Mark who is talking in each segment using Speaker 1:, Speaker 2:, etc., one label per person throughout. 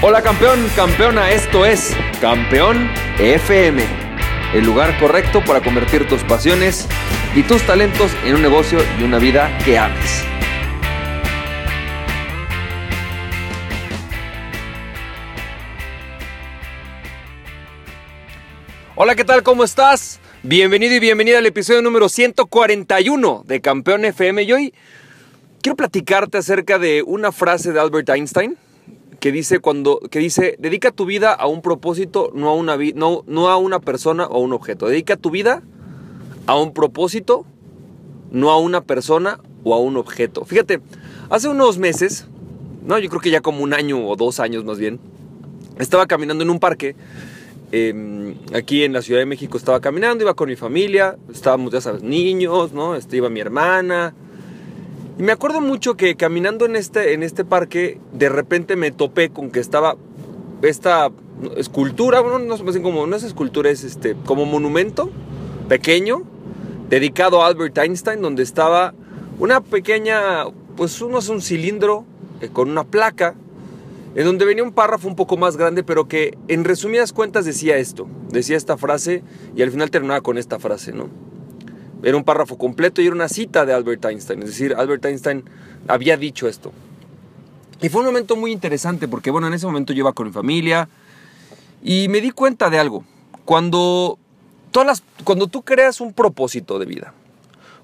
Speaker 1: Hola campeón, campeona, esto es Campeón FM, el lugar correcto para convertir tus pasiones y tus talentos en un negocio y una vida que ames. Hola, ¿qué tal? ¿Cómo estás? Bienvenido y bienvenida al episodio número 141 de Campeón FM y hoy quiero platicarte acerca de una frase de Albert Einstein que dice cuando que dice dedica tu vida a un propósito, no a una no, no a una persona o a un objeto. Dedica tu vida a un propósito, no a una persona o a un objeto. Fíjate, hace unos meses, no, yo creo que ya como un año o dos años más bien, estaba caminando en un parque. Em, aquí en la Ciudad de México estaba caminando, iba con mi familia, estábamos, ya sabes, niños, ¿no? Este, iba mi hermana, y me acuerdo mucho que caminando en este, en este parque, de repente me topé con que estaba esta escultura, bueno, no sé como, no es escultura, es este, como monumento pequeño, dedicado a Albert Einstein, donde estaba una pequeña, pues uno es un cilindro eh, con una placa, en donde venía un párrafo un poco más grande, pero que en resumidas cuentas decía esto, decía esta frase y al final terminaba con esta frase, ¿no? Era un párrafo completo y era una cita de Albert Einstein. Es decir, Albert Einstein había dicho esto. Y fue un momento muy interesante porque, bueno, en ese momento yo iba con mi familia y me di cuenta de algo. Cuando, todas cuando tú creas un propósito de vida,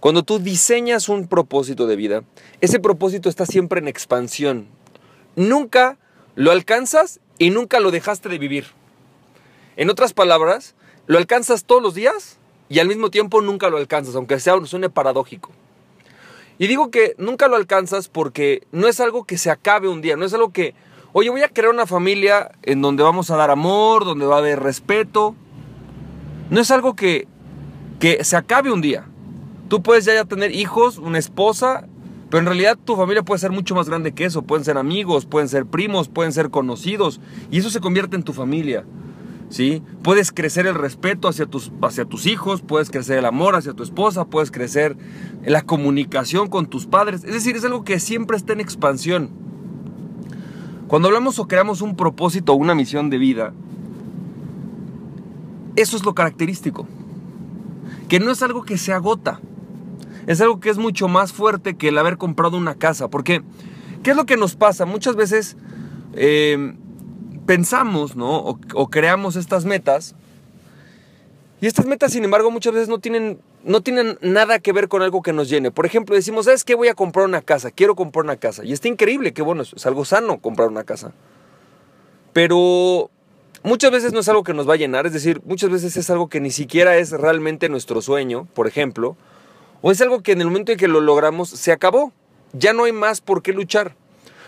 Speaker 1: cuando tú diseñas un propósito de vida, ese propósito está siempre en expansión. Nunca lo alcanzas y nunca lo dejaste de vivir. En otras palabras, lo alcanzas todos los días y al mismo tiempo nunca lo alcanzas, aunque sea suene paradójico. Y digo que nunca lo alcanzas porque no es algo que se acabe un día, no es algo que, oye, voy a crear una familia en donde vamos a dar amor, donde va a haber respeto. No es algo que, que se acabe un día. Tú puedes ya tener hijos, una esposa, pero en realidad tu familia puede ser mucho más grande que eso. Pueden ser amigos, pueden ser primos, pueden ser conocidos. Y eso se convierte en tu familia. ¿Sí? Puedes crecer el respeto hacia tus, hacia tus hijos, puedes crecer el amor hacia tu esposa, puedes crecer la comunicación con tus padres. Es decir, es algo que siempre está en expansión. Cuando hablamos o creamos un propósito o una misión de vida, eso es lo característico. Que no es algo que se agota. Es algo que es mucho más fuerte que el haber comprado una casa. Porque, ¿qué es lo que nos pasa? Muchas veces eh, pensamos, ¿no? O, creamos estas metas. Y estas metas, sin embargo, muchas veces no tienen, no tienen nada que ver con algo que nos llene. Por ejemplo, decimos, ¿sabes qué? Voy a comprar una casa, quiero comprar una casa. Y está increíble, que bueno, es algo sano comprar una casa. Pero muchas veces no es algo que nos va a llenar, es decir, muchas veces es algo que ni siquiera es realmente nuestro sueño, por ejemplo. O es algo que en el momento en que lo logramos se acabó. Ya no hay más por qué luchar.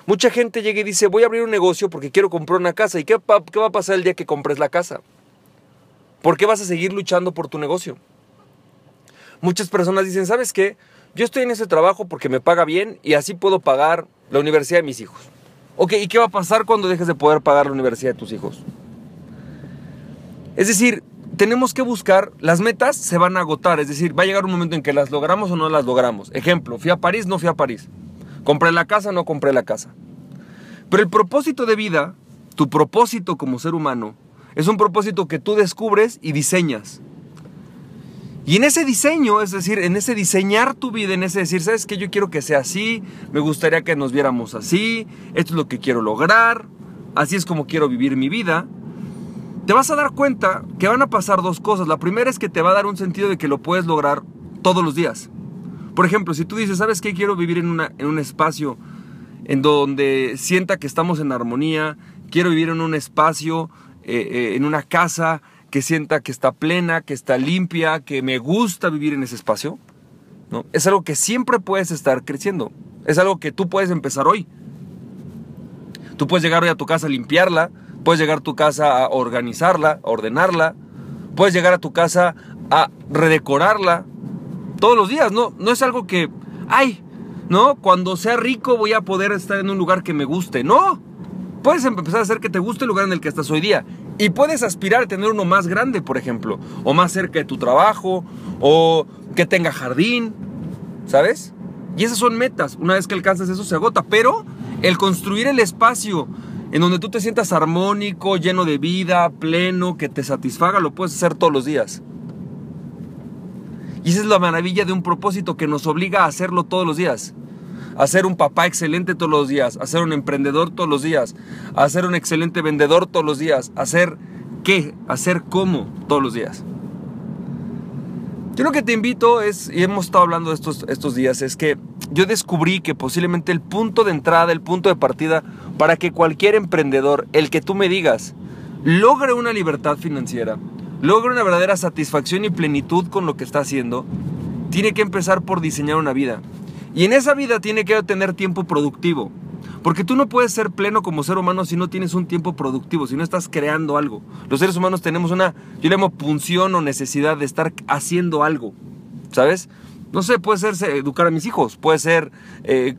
Speaker 1: Mucha gente llega y dice, voy a abrir un negocio porque quiero comprar una casa. ¿Y qué, va a pasar el día que compres la casa? ¿Por qué vas a seguir luchando por tu negocio? Muchas personas dicen, ¿sabes qué? Yo estoy en ese trabajo porque me paga bien y así puedo pagar la universidad de mis hijos. Ok, ¿y qué va a pasar cuando dejes de poder pagar la universidad de tus hijos? Es decir, tenemos que buscar, las metas se van a agotar, es decir, va a llegar un momento en que las logramos o no las logramos. Ejemplo, fui a París, no fui a París. Compré la casa, no compré la casa. Pero el propósito de vida, tu propósito como ser humano, es un propósito que tú descubres y diseñas. Y en ese diseño, es decir, en ese diseñar tu vida, en ese decir, ¿sabes qué? Yo quiero que sea así, me gustaría que nos viéramos así, esto es lo que quiero lograr, así es como quiero vivir mi vida. Te vas a dar cuenta que van a pasar dos cosas. La primera es que te va a dar un sentido de que lo puedes lograr todos los días. Por ejemplo, si tú dices, ¿sabes qué? Quiero vivir en, un espacio en donde sienta que estamos en armonía, quiero vivir en un espacio, eh, eh, en una casa que sienta que está plena, que está limpia, que me gusta vivir en ese espacio. ¿no? Es algo que siempre puedes estar creciendo. Es algo que tú puedes empezar hoy. Tú puedes llegar hoy a tu casa a limpiarla, puedes llegar a tu casa a organizarla, a ordenarla, puedes llegar a tu casa a redecorarla, todos los días, ¿no? No es algo que, ay, ¿no? Cuando sea rico voy a poder estar en un lugar que me guste. No, puedes empezar a hacer que te guste el lugar en el que estás hoy día. Y puedes aspirar a tener uno más grande, por ejemplo, o más cerca de tu trabajo, o que tenga jardín, ¿sabes? Y esas son metas. Una vez que alcanzas eso se agota, pero el construir el espacio en donde tú te sientas armónico, lleno de vida, pleno, que te satisfaga, lo puedes hacer todos los días. Y esa es la maravilla de un propósito que nos obliga a hacerlo todos los días. A ser un papá excelente todos los días, a ser un emprendedor todos los días, a ser un excelente vendedor todos los días, a ser qué, a ser cómo todos los días. Yo lo que te invito es, y hemos estado hablando estos, estos días, es que yo descubrí que posiblemente el punto de entrada, el punto de partida para que cualquier emprendedor, el que tú me digas, logre una libertad financiera, logre una verdadera satisfacción y plenitud con lo que está haciendo, tiene que empezar por diseñar una vida. Y en esa vida tiene que tener tiempo productivo. Porque tú no puedes ser pleno como ser humano si no tienes un tiempo productivo, si no estás creando algo. Los seres humanos tenemos una, yo le llamo punción o necesidad de estar haciendo algo, ¿sabes? No sé, puede ser educar a mis hijos, puede ser eh,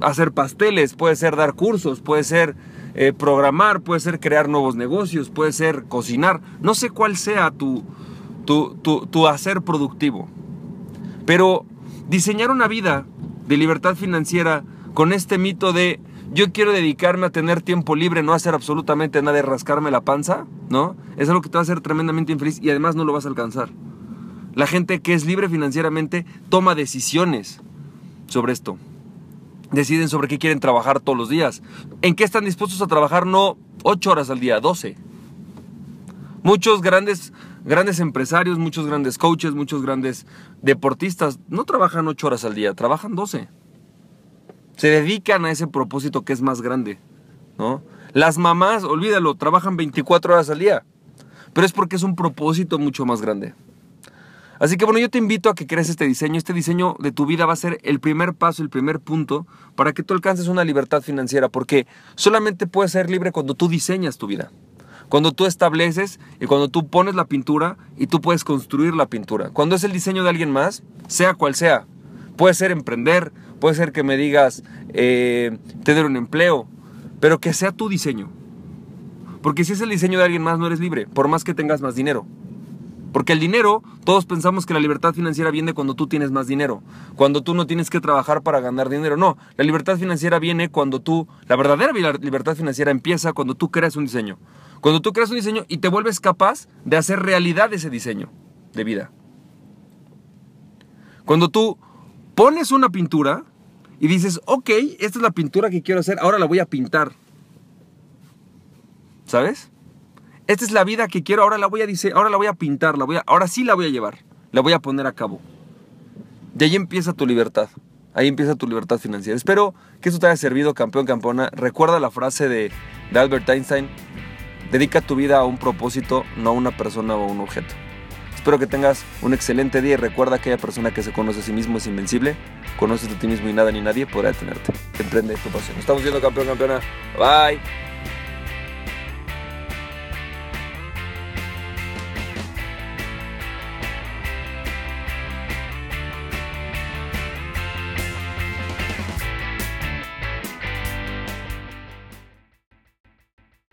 Speaker 1: hacer pasteles, puede ser dar cursos, puede ser eh, programar, puede ser crear nuevos negocios, puede ser cocinar. No sé cuál sea tu, tu, tu hacer productivo. Pero diseñar una vida de libertad financiera con este mito de yo quiero dedicarme a tener tiempo libre, no hacer absolutamente nada de rascarme la panza, ¿no? Es algo que te va a hacer tremendamente infeliz y además no lo vas a alcanzar. La gente que es libre financieramente toma decisiones sobre esto. Deciden sobre qué quieren trabajar todos los días. ¿En qué están dispuestos a trabajar? No 8 horas al día, 12. Muchos grandes, grandes empresarios, muchos grandes coaches, muchos grandes deportistas no trabajan 8 horas al día, trabajan 12 se dedican a ese propósito que es más grande, ¿no? Las mamás, olvídalo, trabajan 24 horas al día, pero es porque es un propósito mucho más grande. Así que bueno, yo te invito a que crees este diseño. Este diseño de tu vida va a ser el primer paso, el primer punto para que tú alcances una libertad financiera, porque solamente puedes ser libre cuando tú diseñas tu vida. Cuando tú estableces y cuando tú pones la pintura y tú puedes construir la pintura. Cuando es el diseño de alguien más, sea cual sea, puede ser emprender, Puede ser que me digas eh, tener un empleo, pero que sea tu diseño. Porque si es el diseño de alguien más, no eres libre, por más que tengas más dinero. Porque el dinero, todos pensamos que la libertad financiera viene cuando tú tienes más dinero, cuando tú no tienes que trabajar para ganar dinero. No, la libertad financiera viene cuando tú, la verdadera libertad financiera empieza cuando tú creas un diseño. Cuando tú creas un diseño y te vuelves capaz de hacer realidad ese diseño de vida. Cuando tú pones una pintura y dices, ok, esta es la pintura que quiero hacer, ahora la voy a pintar. ¿Sabes? Esta es la vida que quiero, ahora la voy a dice, ahora la voy a pintar, la voy a, ahora sí la voy a llevar, la voy a poner a cabo. De ahí empieza tu libertad. Ahí empieza tu libertad financiera. Espero que esto te haya servido, campeón, campeona. Recuerda la frase de, Albert Einstein. Dedica tu vida a un propósito, no a una persona o a un objeto. Espero que tengas un excelente día y recuerda que aquella persona que se conoce a sí mismo es invencible. Conoces a ti mismo y nada ni nadie podrá detenerte. Emprende tu pasión. Estamos viendo campeón, campeona. Bye.